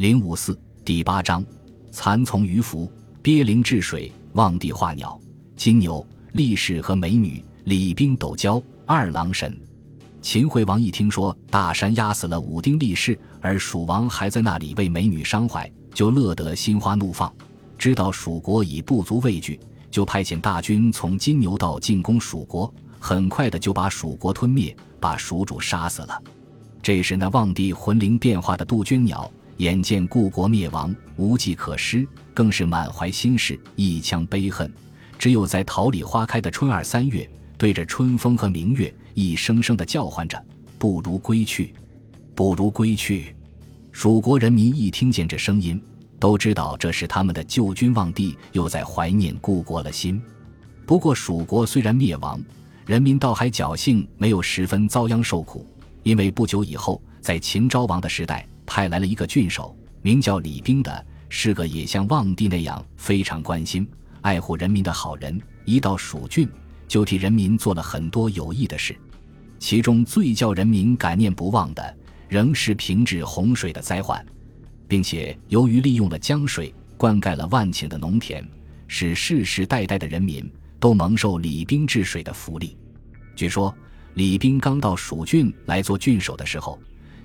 零五四第八章：蚕丛鱼凫，鳖灵治水，望帝化鸟。金牛、力士和美女，李冰斗蛟，二郎神。秦惠王一听说大山压死了武丁力士，而蜀王还在那里为美女伤怀，就乐得心花怒放。知道蜀国已不足畏惧，就派遣大军从金牛道进攻蜀国，很快的就把蜀国吞灭，把蜀主杀死了。这时，那望帝魂灵变化的杜鹃鸟，眼见故国灭亡，无计可施，更是满怀心事，一腔悲恨，只有在桃李花开的春二三月，对着春风和明月。一声声的叫唤着：“不如归去，不如归去！”蜀国人民一听见这声音，都知道这是他们的旧君望帝又在怀念故国了心。不过，蜀国虽然灭亡，人民倒还侥幸没有十分遭殃受苦，因为不久以后，在秦昭王的时代，派来了一个郡守，名叫李冰的，是个也像望帝那样非常关心、爱护人民的好人。一到蜀郡，就替人民做了很多有益的事，其中最叫人民感念不忘的，仍是平治洪水的灾患，并且由于利用了江水灌溉了万顷的农田，使世世代代的人民都蒙受李冰治水的福利。据说李冰刚到蜀郡来做郡守的时候，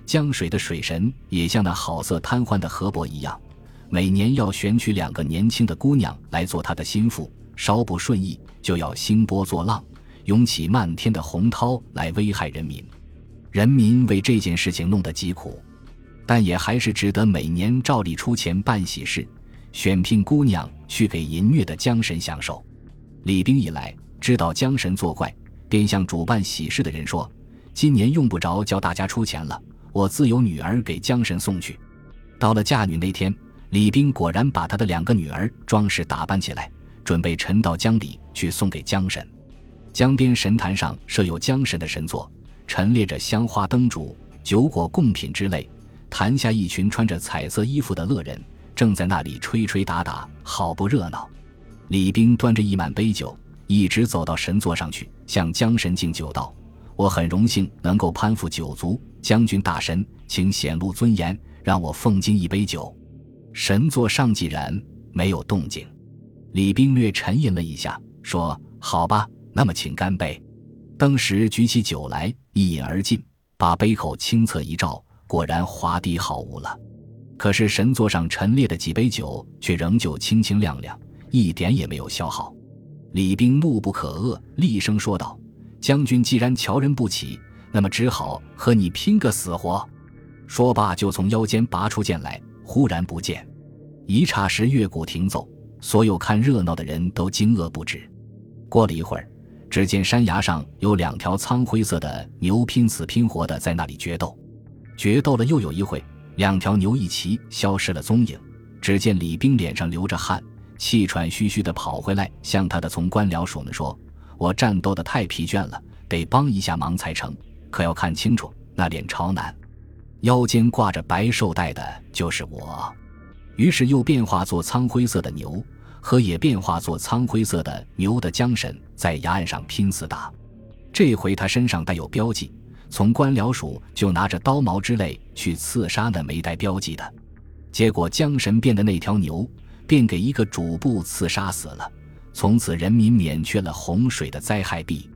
江水的水神也像那好色贪欢的河伯一样，每年要选取两个年轻的姑娘来做他的心腹。稍不顺意，就要兴波作浪，涌起漫天的洪涛来危害人民。人民为这件事情弄得极苦，但也还是只得每年照例出钱办喜事，选聘姑娘去给淫虐的江神享受。李冰一来，知道江神作怪，便向主办喜事的人说：“今年用不着叫大家出钱了，我自有女儿给江神送去。”到了嫁女那天，李冰果然把他的两个女儿装饰打扮起来。准备沉到江里去送给江神。江边神坛上设有江神的神座，陈列着香花灯烛、酒果贡品之类。坛下一群穿着彩色衣服的乐人正在那里吹吹打打，好不热闹。李冰端着一满杯酒，一直走到神座上去，向江神敬酒道：“我很荣幸能够攀附九族将军大神，请显露尊严，让我奉敬一杯酒。”神座上既然没有动静。李冰略沉吟了一下，说：“好吧，那么请干杯。”当时举起酒来，一饮而尽，把杯口清侧一照，果然滑滴毫无了。可是神座上陈列的几杯酒却仍旧清清亮亮，一点也没有消耗。李冰怒不可遏，厉声说道：“将军既然瞧人不起，那么只好和你拼个死活。”说罢，就从腰间拔出剑来，忽然不见。一霎时，乐鼓停奏。所有看热闹的人都惊愕不止。过了一会儿，只见山崖上有两条苍灰色的牛拼死拼活的在那里决斗。决斗了又有一会，两条牛一齐消失了踪影。只见李冰脸上流着汗，气喘吁吁地跑回来，向他的从官僚属们说：“我战斗的太疲倦了，得帮一下忙才成。可要看清楚，那脸朝南，腰间挂着白绶带的就是我。”于是又变化作苍灰色的牛，和也变化作苍灰色的牛的江神在崖岸上拼死打。这回他身上带有标记，从官僚署就拿着刀矛之类去刺杀那没带标记的。结果江神变的那条牛，便给一个主簿刺杀死了。从此人民免去了洪水的灾害弊。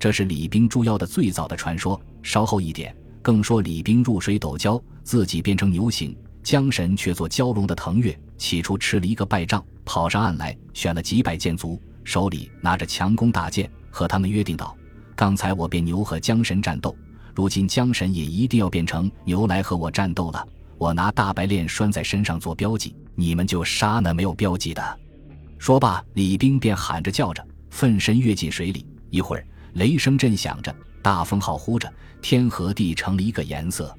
这是李冰捉妖的最早的传说。稍后一点更说李冰入水斗蛟，自己变成牛形。江神却做蛟龙的腾跃，起初吃了一个败仗，跑上岸来，选了几百剑卒，手里拿着强弓大箭，和他们约定道：“刚才我变牛和江神战斗，如今江神也一定要变成牛来和我战斗了。我拿大白链拴在身上做标记，你们就杀那没有标记的。”说罢，李冰便喊着叫着，奋身跃进水里。一会儿，雷声震响着，大风号呼着，天和地成了一个颜色，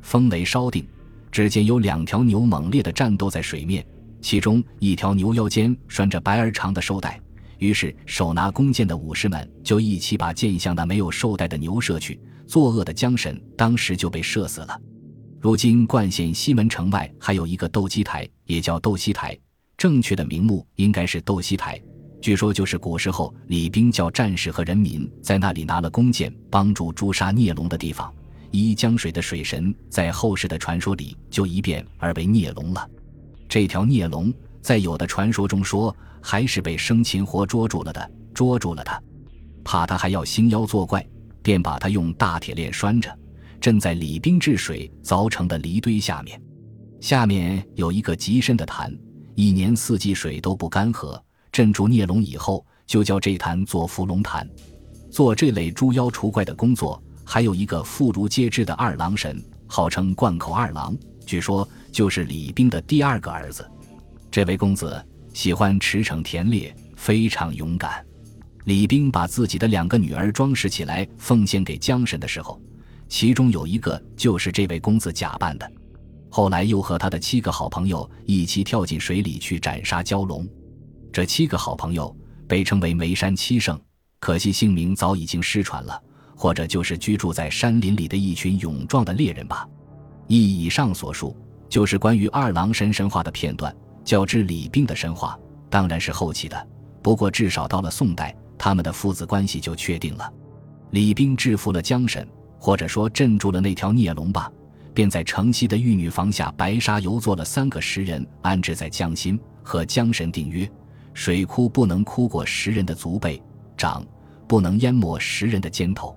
风雷稍定。只见有两条牛猛烈的战斗在水面，其中一条牛腰间拴着白而长的绶带，于是手拿弓箭的武士们就一起把箭向那没有绶带的牛射去。作恶的江神当时就被射死了。如今冠县西门城外还有一个斗鸡台，也叫斗鸡台，正确的名目应该是斗西台。据说就是古时候李冰叫战士和人民在那里拿了弓箭帮助诛杀孽龙的地方。一江水的水神，在后世的传说里就一变而为孽龙了。这条孽龙在有的传说中说，还是被生擒活捉住了的。捉住了他，怕他还要兴妖作怪，便把他用大铁链拴着，镇在李冰治水凿成的离堆下面。下面有一个极深的潭，一年四季水都不干涸。镇住孽龙以后，就叫这潭做伏龙潭。做这类诛妖除怪的工作，还有一个妇孺皆知的二郎神，号称灌口二郎，据说就是李冰的第二个儿子。这位公子喜欢驰骋田猎，非常勇敢。李冰把自己的两个女儿装饰起来，奉献给江神的时候，其中有一个就是这位公子假扮的。后来又和他的七个好朋友一起跳进水里去斩杀蛟龙。这七个好朋友被称为眉山七圣，可惜姓名早已经失传了，或者就是居住在山林里的一群勇壮的猎人吧。依以上所述，就是关于二郎神神话的片段。较之李冰的神话，当然是后期的。不过至少到了宋代，他们的父子关系就确定了。李冰制服了江神，或者说镇住了那条孽龙吧，便在城西的玉女房下白沙游做了三个石人，安置在江心，和江神定约。水窟不能枯过石人的足背掌，不能淹没石人的肩头。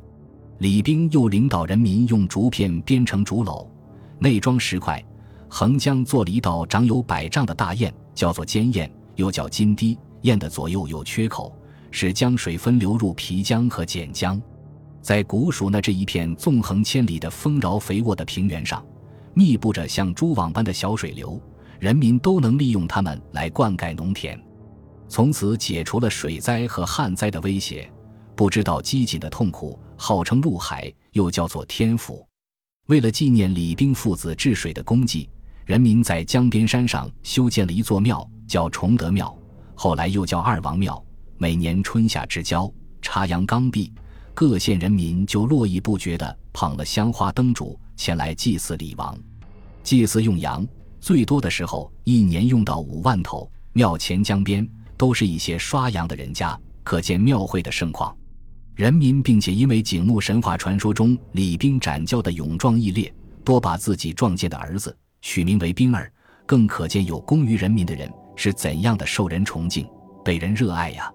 李冰又领导人民用竹片编成竹篓，内装石块，横江做了一道长有百丈的大堰，叫做尖堰，又叫金堤。堰的左右有缺口，使江水分流入皮江和简江。在古蜀那这一片纵横千里的丰饶肥沃的平原上，密布着像蛛网般的小水流，人民都能利用它们来灌溉农田。从此解除了水灾和旱灾的威胁，不知道饥馑的痛苦，号称陆海，又叫做天府。为了纪念李冰父子治水的功绩，人民在江边山上修建了一座庙，叫崇德庙，后来又叫二王庙。每年春夏之交，插秧刚毕，各县人民就络绎不绝地捧了香花灯烛前来祭祀李王。祭祀用羊，最多的时候一年用到五万头。庙前江边。都是一些刷羊的人家，可见庙会的盛况。人民并且因为景穆神话传说中李冰斩蛟的勇壮毅烈，多把自己撞见的儿子取名为冰儿，更可见有功于人民的人是怎样的受人崇敬、被人热爱呀。